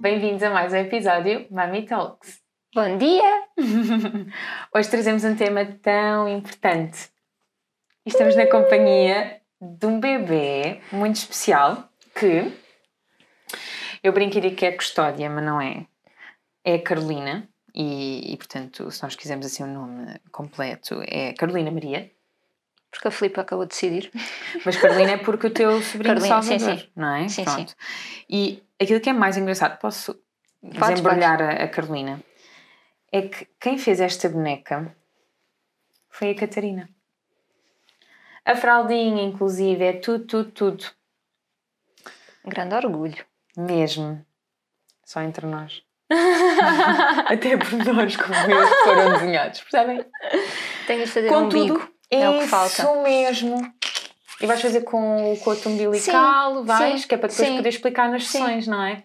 Bem-vindos a mais um episódio Mami Talks. Bom dia! Hoje trazemos um tema tão importante. Estamos na companhia de um bebê muito especial que eu brincaria que é custódia, mas não é. É a Carolina e, e, portanto, se nós quisermos assim o um nome completo, é Carolina Maria. Porque a Filipe acabou de decidir. Mas Carolina é porque o teu sobrinho Carolina, Salvador, sim, sim. não é? Sim, Pronto. sim. E aquilo que é mais engraçado, posso Podes, desembrulhar a, a Carolina, é que quem fez esta boneca foi a Catarina. A fraldinha, inclusive, é tudo, tudo, tudo. Grande orgulho. Mesmo. Só entre nós. Até por nós como eles foram desenhados, percebem? Tenho de fazer Contudo, um bico. É o que falta. Isso mesmo. E vais fazer com o coto umbilical, Sim, vais, sim, que é para depois sim. poder explicar nas sessões, não é?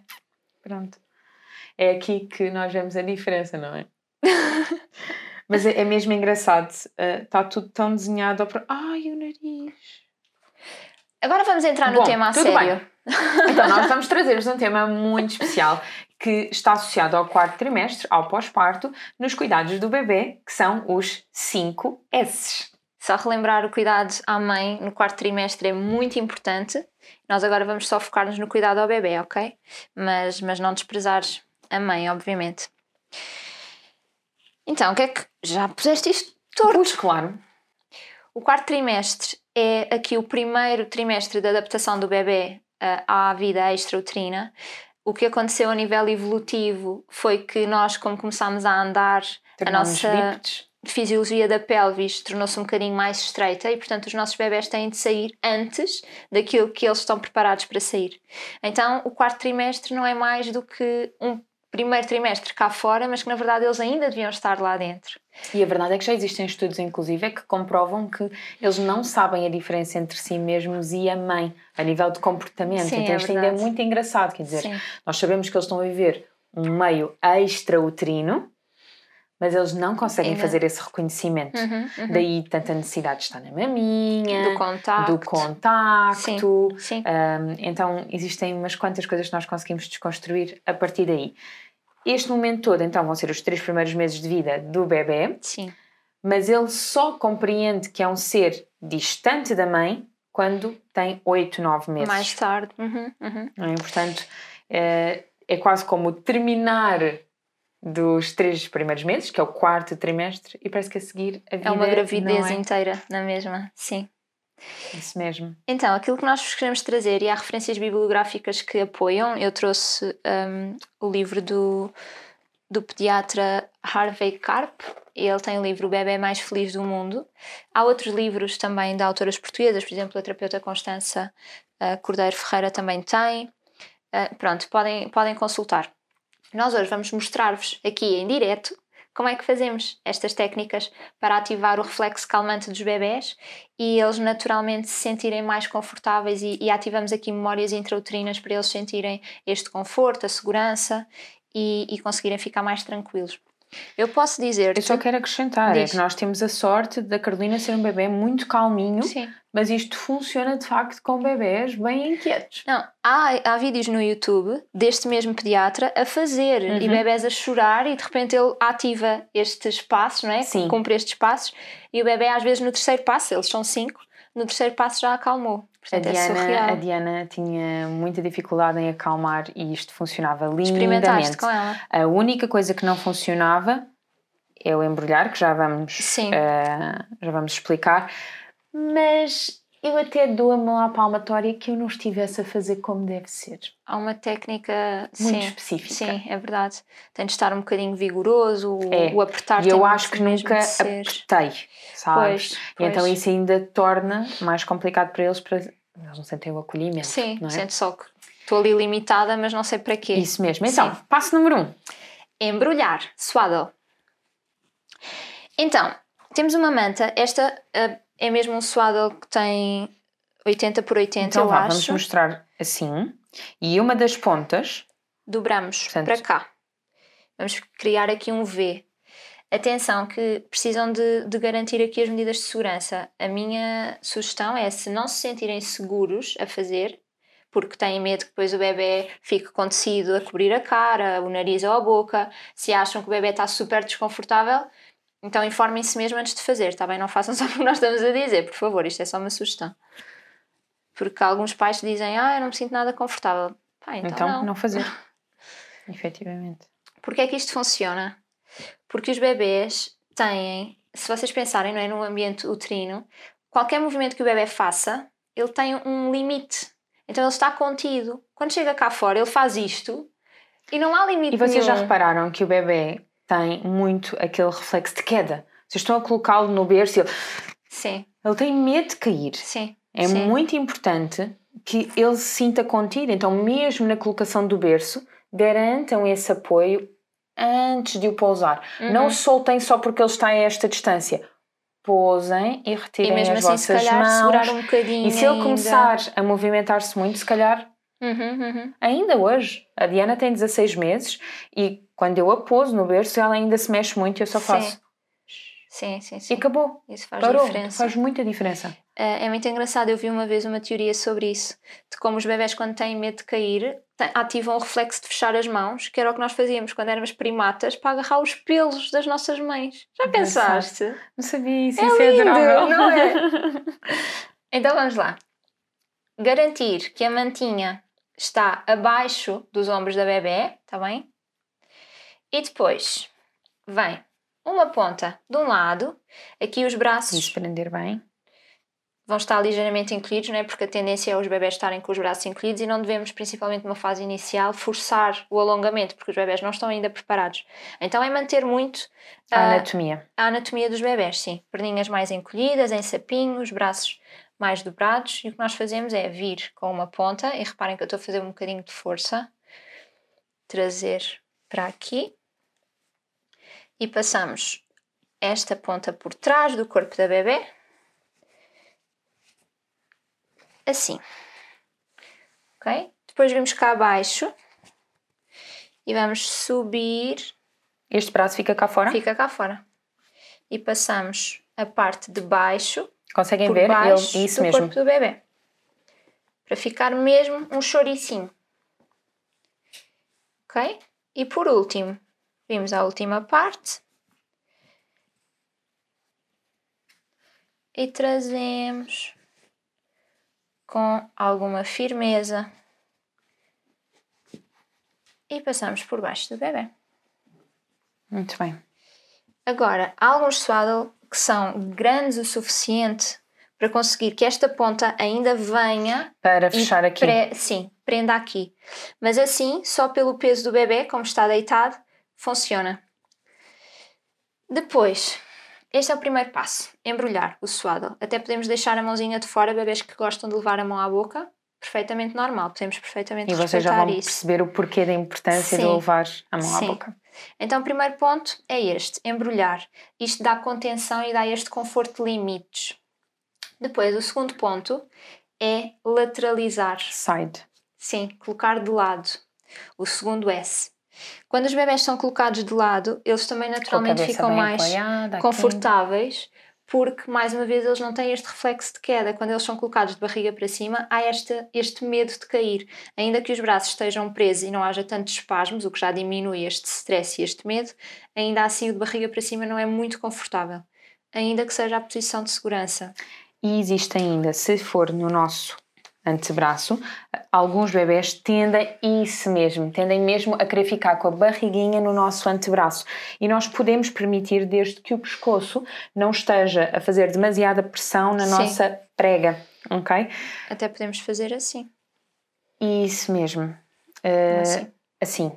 Pronto. É aqui que nós vemos a diferença, não é? Mas é, é mesmo engraçado. Está tudo tão desenhado. Ao... Ai, o nariz. Agora vamos entrar no Bom, tema a tudo sério. Então, nós vamos trazer-vos um tema muito especial que está associado ao quarto trimestre, ao pós-parto, nos cuidados do bebê, que são os 5 S's. Só relembrar o cuidado à mãe no quarto trimestre é muito importante. Nós agora vamos só focar-nos no cuidado ao bebê, ok? Mas, mas não desprezares a mãe, obviamente. Então, o que é que. Já puseste isto torto? Pois, claro. O quarto trimestre é aqui o primeiro trimestre de adaptação do bebê ah, à vida extrauterina. O que aconteceu a nível evolutivo foi que nós, como começámos a andar, a nossa bípedes. Fisiologia da pelvis tornou-se um bocadinho mais estreita e, portanto, os nossos bebés têm de sair antes daquilo que eles estão preparados para sair. Então, o quarto trimestre não é mais do que um primeiro trimestre cá fora, mas que na verdade eles ainda deviam estar lá dentro. E a verdade é que já existem estudos, inclusive, que comprovam que eles não sabem a diferença entre si mesmos e a mãe, a nível de comportamento. Sim, então é isto ainda é muito engraçado, quer dizer, Sim. nós sabemos que eles estão a viver um meio extrauterino, mas eles não conseguem Ainda- fazer esse reconhecimento. Uhum, uhum. Daí tanta necessidade de estar na maminha, do contacto. do contacto. Sim. Um, então existem umas quantas coisas que nós conseguimos desconstruir a partir daí. Este momento todo, então, vão ser os três primeiros meses de vida do bebê, Sim. mas ele só compreende que é um ser distante da mãe quando tem 8, 9 meses. Mais tarde. Uhum, uhum. É? Portanto, é, é quase como terminar dos três primeiros meses, que é o quarto trimestre, e parece que a seguir a vida É uma gravidez não é inteira na mesma. Sim. isso mesmo. Então, aquilo que nós vos queremos trazer, e há referências bibliográficas que apoiam, eu trouxe um, o livro do, do pediatra Harvey Karp, ele tem o livro O Bebé Mais Feliz do Mundo. Há outros livros também de autoras portuguesas, por exemplo, a terapeuta Constança uh, Cordeiro Ferreira também tem. Uh, pronto, podem, podem consultar. Nós hoje vamos mostrar-vos aqui em direto como é que fazemos estas técnicas para ativar o reflexo calmante dos bebés e eles naturalmente se sentirem mais confortáveis e, e ativamos aqui memórias intrauterinas para eles sentirem este conforto, a segurança e, e conseguirem ficar mais tranquilos. Eu posso dizer Eu só quero acrescentar, é Diz. que nós temos a sorte da Carolina ser um bebê muito calminho, Sim. mas isto funciona de facto com bebés bem inquietos. Não, há, há vídeos no YouTube deste mesmo pediatra a fazer e Uhum. bebés a chorar e de repente ele ativa estes passos, não é? Sim. Cumpre estes passos e o bebê às vezes no terceiro passo, eles são cinco, no terceiro passo já acalmou. A Portanto, é Diana, surreal. a Diana tinha muita dificuldade em acalmar e isto funcionava Experimentaste lindamente. com ela? A única coisa que não funcionava é o embrulhar, que já vamos, eh, já vamos explicar, mas eu até dou a mão à palmatória que eu não estivesse a fazer como deve ser. Há uma técnica Muito sim, específica. Sim, é verdade. Tem de estar um bocadinho vigoroso, o- É. o apertar E eu acho que nunca apertei, sabes? Pois, então pois. isso ainda torna mais complicado para eles, para eles não sentem o acolhimento. Sim, não é? sente só que estou ali limitada, mas não sei para quê. Isso mesmo. Então, Sim. passo número um. Embrulhar, swaddle. Então, temos uma manta. Esta ah, é mesmo um swaddle que tem 80 por 80, Então eu vá, vamos acho. mostrar assim. E uma das pontas, Dobramos Portanto- para cá. Vamos criar aqui um V. Atenção que precisam de, de garantir aqui as medidas de segurança. A minha sugestão é se não se sentirem seguros a fazer, porque têm medo que depois o bebê fique com tecido a cobrir a cara, o nariz ou a boca, se acham que o bebê está super desconfortável, então informem-se mesmo antes de fazer, está bem? Não façam só porque nós estamos a dizer, por favor, isto é só uma sugestão. Porque alguns pais dizem, ah, eu não me sinto nada confortável. Pá, então, então, não. não. fazer. Efetivamente. Porquê é que isto funciona? Porque os bebês têm, se vocês pensarem não é, num ambiente uterino, qualquer movimento que o bebê faça, ele tem um limite. Então ele está contido. Quando chega cá fora, ele faz isto e não há limite E vocês já nenhum. repararam que o bebê tem muito aquele reflexo de queda? Vocês estão a colocá-lo no berço e ele, Sim, ele tem medo de cair. sim. É sim. muito importante que ele se sinta contido. Então, mesmo na colocação do berço, garantam esse apoio antes de o pousar. Uhum. Não o soltem só porque ele está a esta distância. Pousem e E retirem mesmo as assim, se vossas calhar, mãos. segurar um bocadinho. E se ele ainda. começar a movimentar-se muito, se calhar Uhum, uhum. ainda hoje. A Diana tem 16 meses e quando eu a pouso no berço, ela ainda se mexe muito e eu só Sim. faço. Sim, sim, E sim. acabou. Isso faz Parou. diferença. Faz muita diferença. É é muito engraçado, eu vi uma vez uma teoria sobre isso, de como os bebés quando têm medo de cair, ativam o reflexo de fechar as mãos, que era o que nós fazíamos quando éramos primatas, para agarrar os pelos das nossas mães. Já pensaste? Não sabia isso. É isso lindo, é adorável. não é? Então vamos lá. Garantir que a mantinha está abaixo dos ombros da bebê, está bem? E depois vem uma ponta de um lado, aqui os braços Isso, prender bem. vão estar ligeiramente encolhidos, não é? porque a tendência é os bebés estarem com os braços encolhidos e não devemos, principalmente numa fase inicial, forçar o alongamento, porque os bebés não estão ainda preparados. Então é manter muito A ah, anatomia. a anatomia dos bebés, sim. Perninhas mais encolhidas, em sapinhos, braços mais dobrados e o que nós fazemos é vir com uma ponta, e reparem que eu estou a fazer um bocadinho de força, trazer para aqui e passamos esta ponta por trás do corpo da bebê, assim, ok? Depois vimos cá abaixo e vamos subir Este braço fica cá fora. fica cá fora. E passamos a parte de baixo Conseguem ver? baixo Ele, isso do mesmo. corpo do bebê. Para ficar mesmo um choricinho. Ok? E por último, vimos a última parte. E trazemos com alguma firmeza. E passamos por baixo do bebê. Muito bem. Agora, há alguns swaddle que são grandes o suficiente para conseguir que esta ponta ainda venha Para fechar aqui. pre- sim, prenda aqui. Mas assim, só pelo peso do bebê, como está deitado, funciona. Depois, este é o primeiro passo: embrulhar o swaddle. Até podemos deixar a mãozinha de fora, bebês que gostam de levar a mão à boca, perfeitamente normal, podemos perfeitamente E vocês já vão isso. perceber o porquê da importância de Sim. levar a mão Sim. à boca. Então, o primeiro ponto é este: embrulhar. Isto dá contenção e dá este conforto de limites. Depois, o segundo ponto é lateralizar. Side. Sim, colocar de lado. O segundo S. Quando os bebés são colocados de lado, eles também naturalmente ficam mais apoiada confortáveis, porque, mais uma vez, eles não têm este reflexo de queda. Quando eles são colocados de barriga para cima, há este, este medo de cair. Ainda que os braços estejam presos e não haja tantos espasmos, o que já diminui este stress e este medo, ainda assim o de barriga para cima não é muito confortável. Ainda que seja a posição de segurança. E existe ainda, se for no nosso antebraço, alguns bebés tendem isso mesmo, tendem mesmo a querer ficar com a barriguinha no nosso antebraço. E nós podemos permitir desde que o pescoço não esteja a fazer demasiada pressão na Sim. nossa prega. Ok? Até podemos fazer assim. Isso mesmo. Uh, Assim. assim.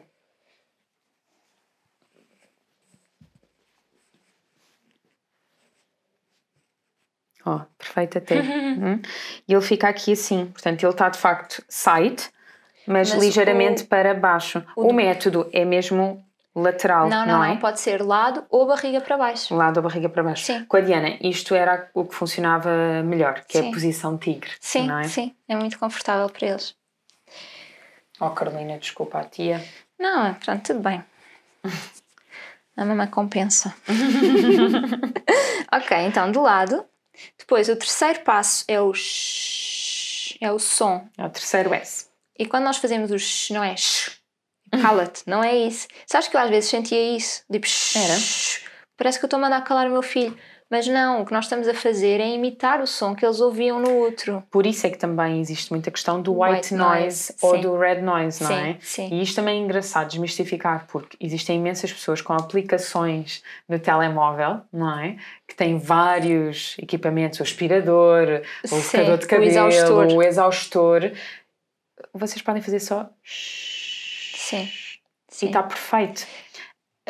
Ó, perfeito até. Hum. E ele fica aqui assim. Portanto, ele está de facto side, mas, Mas ligeiramente o- para baixo. o O, do- método é mesmo lateral, Não, não, não, é? não. Pode ser lado ou barriga para baixo. Lado da barriga para baixo. Sim. Com a Diana, isto era o que funcionava melhor, que é Sim. a posição tigre. Sim, não é? sim. É muito confortável para eles. Oh, Carolina, desculpa a tia. Não, pronto, tudo bem. A mamãe compensa. ok, então de lado. Depois o terceiro passo é o sh, é o som. É o terceiro S. E quando nós fazemos o sh, não é sh, cala-te, não é isso. Sabes que eu às vezes sentia isso? Tipo, sh, Era? parece que eu estou a mandar calar o meu filho. Mas não, o que nós estamos a fazer é imitar o som que eles ouviam no outro. Por isso é que também existe muita questão do white, White noise, noise, ou sim. do red noise, não Sim, é? sim. E isto também é engraçado desmistificar, porque existem imensas pessoas com aplicações no telemóvel, não é? Que têm vários equipamentos, o aspirador, o secador de o cabelo, exaustor. o exaustor. Vocês podem fazer só. Sim. E sim. está perfeito.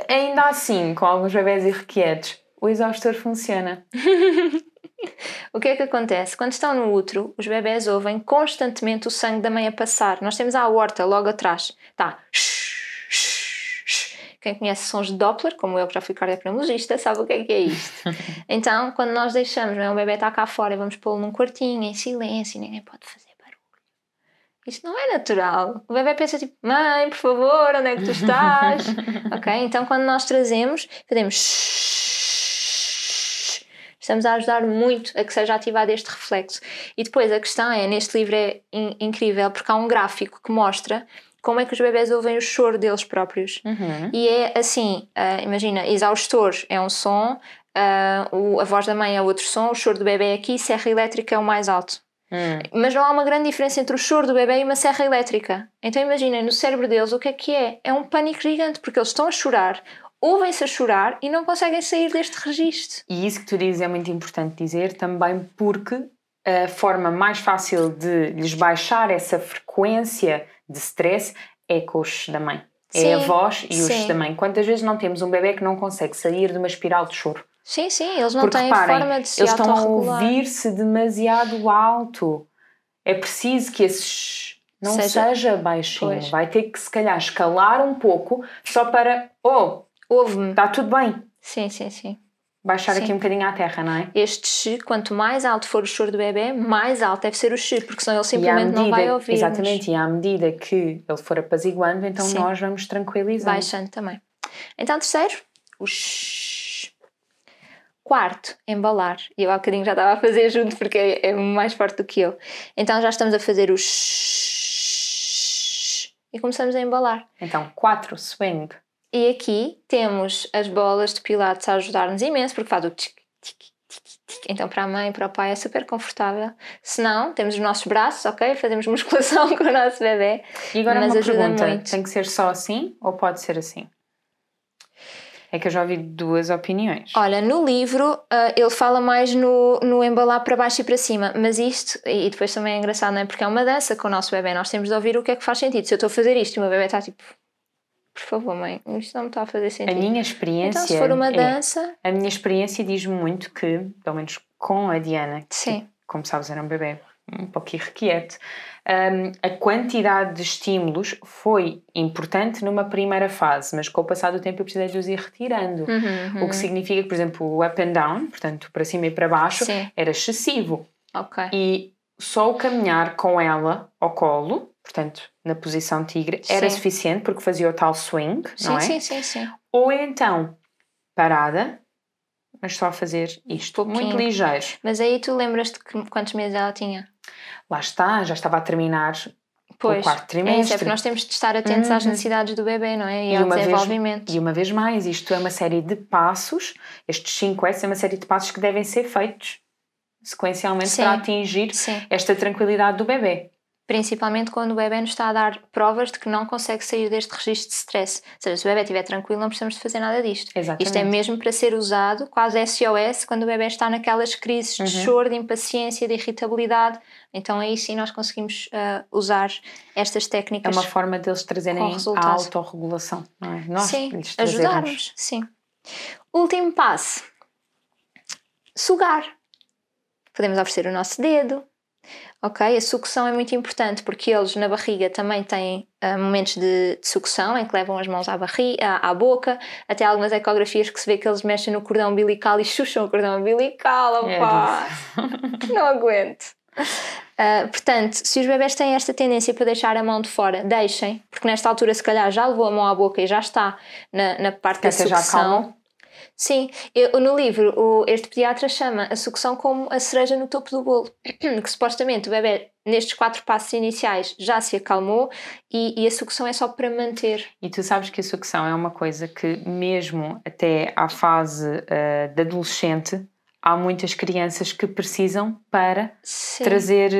Ainda assim, com alguns bebés irrequietos, o exaustor funciona. O que é que acontece? Quando estão no útero, os bebés ouvem constantemente o sangue da mãe a passar. Nós temos a aorta logo atrás. Tá. Quem conhece sons de Doppler, como eu que já fui cardiopneumologista, sabe o que é que é isto. então, quando nós deixamos, não é? o bebê está cá fora e vamos pô-lo num quartinho, em silêncio, ninguém pode fazer barulho. Isto não é natural. O bebê pensa tipo, mãe, por favor, onde é que tu estás? ok? Então, quando nós trazemos, fazemos estamos a ajudar muito a que seja ativado este reflexo. E depois a questão é, neste livro é in- incrível porque há um gráfico que mostra como é que os bebés ouvem o choro deles próprios. Uhum. E é assim, ah, imagina, exaustor é um som, ah, o- a voz da mãe é outro som, o choro do bebê é aqui, serra elétrica é o mais alto. Hum. Mas não há uma grande diferença entre o choro do bebê e uma serra elétrica. Então imaginem, no cérebro deles o que é que é? É um pânico gigante, porque eles estão a chorar, ouvem-se a chorar e não conseguem sair deste registro. E isso que tu dizes é muito importante dizer também porque a forma mais fácil de lhes baixar essa frequência de stress é com os da mãe. é a Sim, voz e os sim. da mãe. Quantas vezes não temos um bebê que não consegue sair de uma espiral de choro? Sim, sim, eles não Porque têm reparem, forma de se eles estão a ouvir-se demasiado alto. É preciso que esse shh não Seja- seja, baixinho. Pois. Vai ter que se calhar escalar um pouco só para, oh, Ouve-me. está tudo bem. Sim, sim, sim. Baixar Sim. aqui um bocadinho à terra, não é? Este x, quanto mais alto for o choro do bebê, mais alto deve ser o x, porque senão ele simplesmente não vai ouvir. Exatamente, e à medida que ele for apaziguando, então Sim. nós vamos tranquilizando. Baixando também. Então, terceiro, o x. Quarto, embalar. E eu há bocadinho já estava a fazer junto porque é, é mais forte do que eu. Então já estamos a fazer o x. E começamos a embalar. Então, quatro, swing. E aqui temos as bolas de pilates a ajudar-nos imenso, porque faz o tic, tic, tic, tic. Então, para a mãe e para o pai é super confortável. Se não, temos os nossos braços, ok? Fazemos musculação com o nosso bebê. E agora Mas uma ajuda pergunta: muito. tem que ser só assim ou pode ser assim? É que eu já ouvi duas opiniões. Olha, no livro ah, ele fala mais no, no embalar para baixo e para cima, mas isto, e depois também é engraçado, não é? Porque é uma dança com o nosso bebê, nós temos de ouvir o que é que faz sentido. Se eu estou a fazer isto e o meu bebê está tipo, favor, mãe, isto não me está a fazer A sentido. minha experiência. Então, se for uma é- dança, a minha experiência diz-me muito que, pelo menos com a Diana, que, sim, como sabes, era um bebê um pouco irrequieto, hum, a quantidade de estímulos foi importante numa primeira fase, mas com o passar do tempo eu precisei de os ir retirando. Uhum, O uhum. que significa que, por exemplo, o up and down, portanto, para cima e para baixo, Sim. era excessivo. ok. E só o caminhar com ela ao colo, portanto, na posição tigre, era Sim. suficiente porque fazia o tal swing, não Sim, é? sim, sim, sim. Ou então, parada, mas só fazer isto, muito Pouquinho. ligeiro. Mas aí tu lembras-te quantos meses ela tinha? Lá está, já estava a terminar Pois, o quarto é isso, trimestre. é porque nós temos de estar atentos às Uhum. necessidades do bebê, não é? E, E ao uma vez- desenvolvimento. E uma vez mais, isto é uma série de passos, estes 5 S é uma série de passos que devem ser feitos sequencialmente Sim. para atingir Sim, esta tranquilidade do bebê. Principalmente quando o bebê nos está a dar provas de que não consegue sair deste registro de stress. Ou seja, se o bebê estiver tranquilo, não precisamos de fazer nada disto. Exatamente. Isto é mesmo para ser usado quase SOS quando o bebê está naquelas crises de Uhum. choro, de impaciência, de irritabilidade. Então aí sim nós conseguimos ah, usar estas É técnicas. uma forma deles trazerem a autorregulação, não é? Nós sim, lhes trazermos. ajudarmos. Sim. Último passo: sugar. Podemos oferecer o nosso dedo. Ok? A sucção é muito importante porque eles na barriga também têm ah, momentos de, de sucção em que levam as mãos à, barriga, à, à boca. Até algumas ecografias que se vê que eles mexem no cordão umbilical e chucham o cordão umbilical. É Opa! Não aguento. Ah, portanto, se os bebés têm esta tendência para deixar a mão de fora, deixem, porque nesta altura se calhar já levou a mão à boca e já está na, na parte da Até já sucção. Sim, eu, no livro o, este pediatra chama a sucção como a cereja no topo do bolo, que supostamente o bebê nestes quatro passos iniciais já se acalmou e, e a sucção é só para manter. E tu sabes que a sucção é uma coisa que, mesmo até à fase ah, de adolescente, há muitas crianças que precisam para Sim. trazer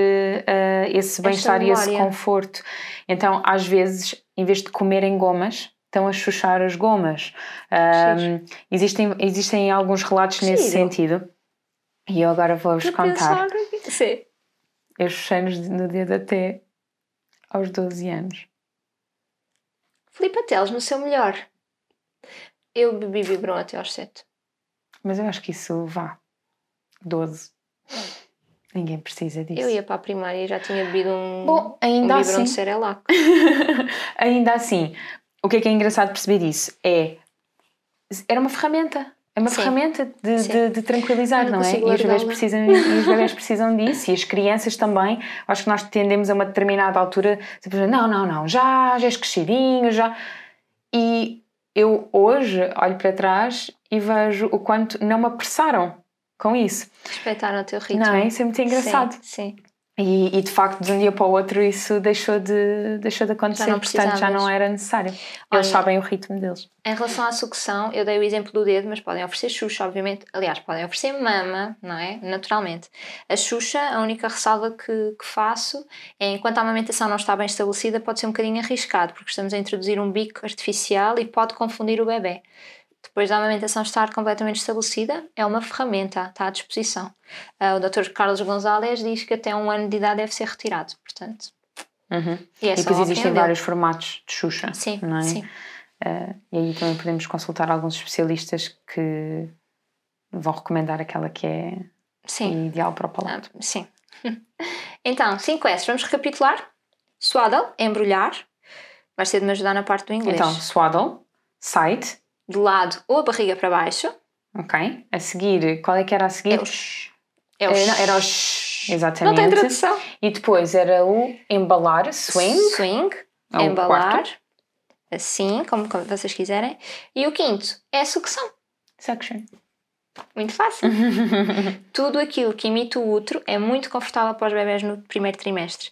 ah, esse bem-estar e esse conforto. Então, às vezes, em vez de comerem gomas, estão a chuchar as gomas. Ah, existem, existem alguns relatos nesse Giro. sentido. E eu agora vou-vos contar. pensar- Sim. Eu chuchei nos- no dedo até aos 12 anos. Filipe Teles no seu melhor. Eu bebi biberon até aos 7. Mas eu acho que isso vá. 12. Ninguém precisa disso. Eu ia para a primária e já tinha bebido um, Bom, um ainda biberon assim. de Cerelac. ainda assim, o que é que é engraçado perceber disso? É. Era uma ferramenta. É uma Sim. ferramenta de, de, de tranquilizar, Eu não não, é? E os, bebés precisam, e os bebés precisam disso, e as crianças também. Acho que nós tendemos a uma determinada altura, tipo, não, não, não, já, já és crescidinho, já. E eu hoje olho para trás e vejo o quanto não me apressaram com isso. Respeitaram o teu ritmo. Não é? Isso é muito engraçado. Sim, sim. E, e, de facto, de um dia para o outro, isso deixou de, deixou de acontecer, não portanto já não era necessário. Olha, Eles sabem o ritmo deles. Em relação à sucção, eu dei o exemplo do dedo, mas podem oferecer Xuxa, obviamente. Aliás, podem oferecer mama, não é? Naturalmente. A Xuxa, a única ressalva que, que faço é enquanto a amamentação não está bem estabelecida, pode ser um bocadinho arriscado, porque estamos a introduzir um bico artificial e pode confundir o bebê. Depois da amamentação estar completamente estabelecida, é uma ferramenta, está à disposição. Ah, o Dr. Carlos Gonzalez diz que até um ano de idade deve ser retirado, portanto. Uhum. E é e depois existem vários formatos de Xuxa. Sim, não é? sim. Eh, e aí também podemos consultar alguns especialistas que vão recomendar aquela que é Sim. ideal para o palato. Ah, sim. Então, 5 S, vamos recapitular. Swaddle, embrulhar. Vai ser de me ajudar na parte do inglês. Então, swaddle, side, de lado ou a barriga para baixo. ok? A seguir, qual é que era a seguir? É o sh. É o não, era o sh. sh, Não exatamente. tem tradução. E depois era o embalar, swing, Swing. Embalar. quarto. Assim, como, como vocês quiserem. E o quinto é a sucção. suction. Muito fácil. Tudo aquilo que imita o útero é muito confortável para os bebés no primeiro trimestre.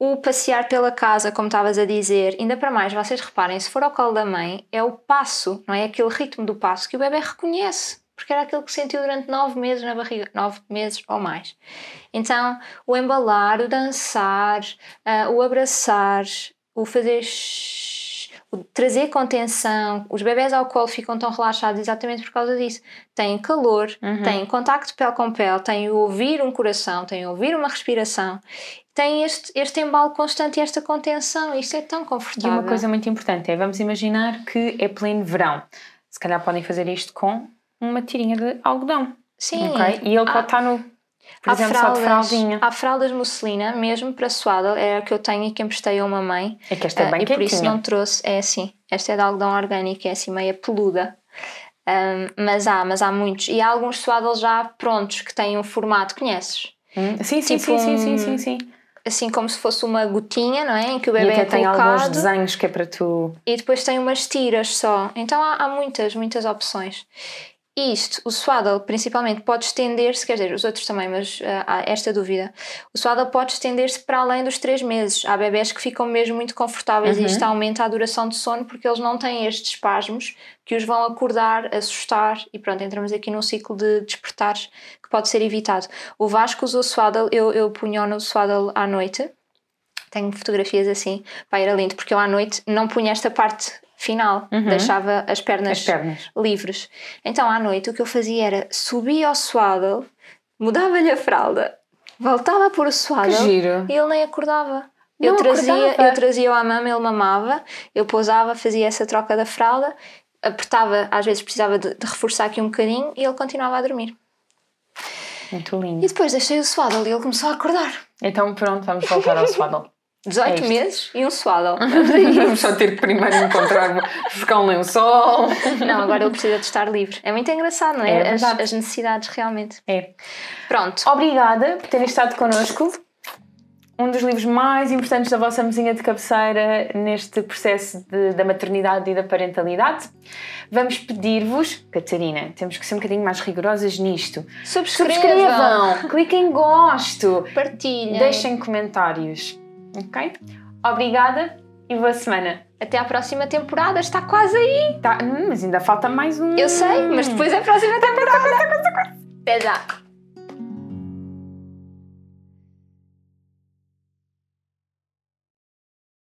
O passear pela casa, como estavas a dizer, ainda para mais, vocês reparem, se for ao colo da mãe, é o passo, não é? Aquele ritmo do passo que o bebê reconhece, porque era aquilo que sentiu durante nove meses na barriga, nove meses ou mais. Então, o embalar, o dançar, ah, o abraçar, o fazer trazer contenção, os bebés ao colo ficam tão relaxados exatamente por causa disso. Têm calor, Uhum. têm contacto pele com pele, têm ouvir um coração, têm ouvir uma respiração, têm este, este embalo constante e esta contenção. Isto é tão E confortável. uma coisa muito importante é, vamos imaginar que é pleno verão. Se calhar podem fazer isto com uma tirinha de algodão, Sim, ok? E ele há- pode estar no, por há exemplo, só de fraldas, fraldinha. há fraldas musselina, mesmo para swaddle, é a que eu tenho e que emprestei a uma mãe. É que esta é Ah, bem e por isso quentinha. não trouxe, é assim, esta é de algodão orgânico, é assim meia peluda. Ahm, mas há, mas há muitos. E há alguns swaddles já prontos que têm um formato, conheces? Hum, Sim, sim, tipo sim, sim, sim, um- sim, sim. Assim como se fosse uma gotinha, não é? Em que o E bebê até é tem alguns desenhos que é para tu. e depois tem umas tiras só. Então há, há muitas, muitas opções. Isto, o swaddle principalmente pode estender-se, quer dizer, os outros também, mas ah, há esta dúvida. O swaddle pode estender-se para além dos três meses. Há bebés que ficam mesmo muito confortáveis Uhum. e isto aumenta a duração de sono porque eles não têm estes espasmos que os vão acordar, assustar e pronto, entramos aqui num ciclo de despertares que pode ser evitado. O Vasco usou swaddle, eu, eu punho no swaddle à noite Tenho fotografias assim. Pá, era lindo, porque eu à noite não punha esta parte final, deixava as pernas, As pernas. livres. Então à noite o que eu fazia era subir ao swaddle, mudava-lhe a fralda, voltava a pôr o swaddle e ele nem acordava. Não Eu trazia, acordava? eu trazia-o à mama, ele mamava, eu pousava, fazia essa troca da fralda, apertava, às vezes precisava de, de reforçar aqui um bocadinho e ele continuava a dormir. Muito E lindo. depois deixei o swaddle e ele começou a acordar. Então pronto, vamos voltar ao swaddle. 18 É meses e um swaddle. Vamos só ter que primeiro encontrar, buscar um lençol. Não, agora ele precisa de estar livre. É muito engraçado, não é? É as, as necessidades realmente. É. Pronto. Obrigada por terem estado connosco. Um dos livros mais importantes da vossa mesinha de cabeceira neste processo de- da maternidade e da parentalidade. Vamos pedir-vos, Catarina, temos que ser um bocadinho mais rigorosas nisto. Subscrevam, Subscrevam, cliquem em gosto, partilhem. deixem comentários. Ok? Obrigada e boa semana. Até à próxima temporada, está quase aí. Tá, hum, mas ainda falta mais um. Eu sei, mas depois é a próxima temporada. Até já.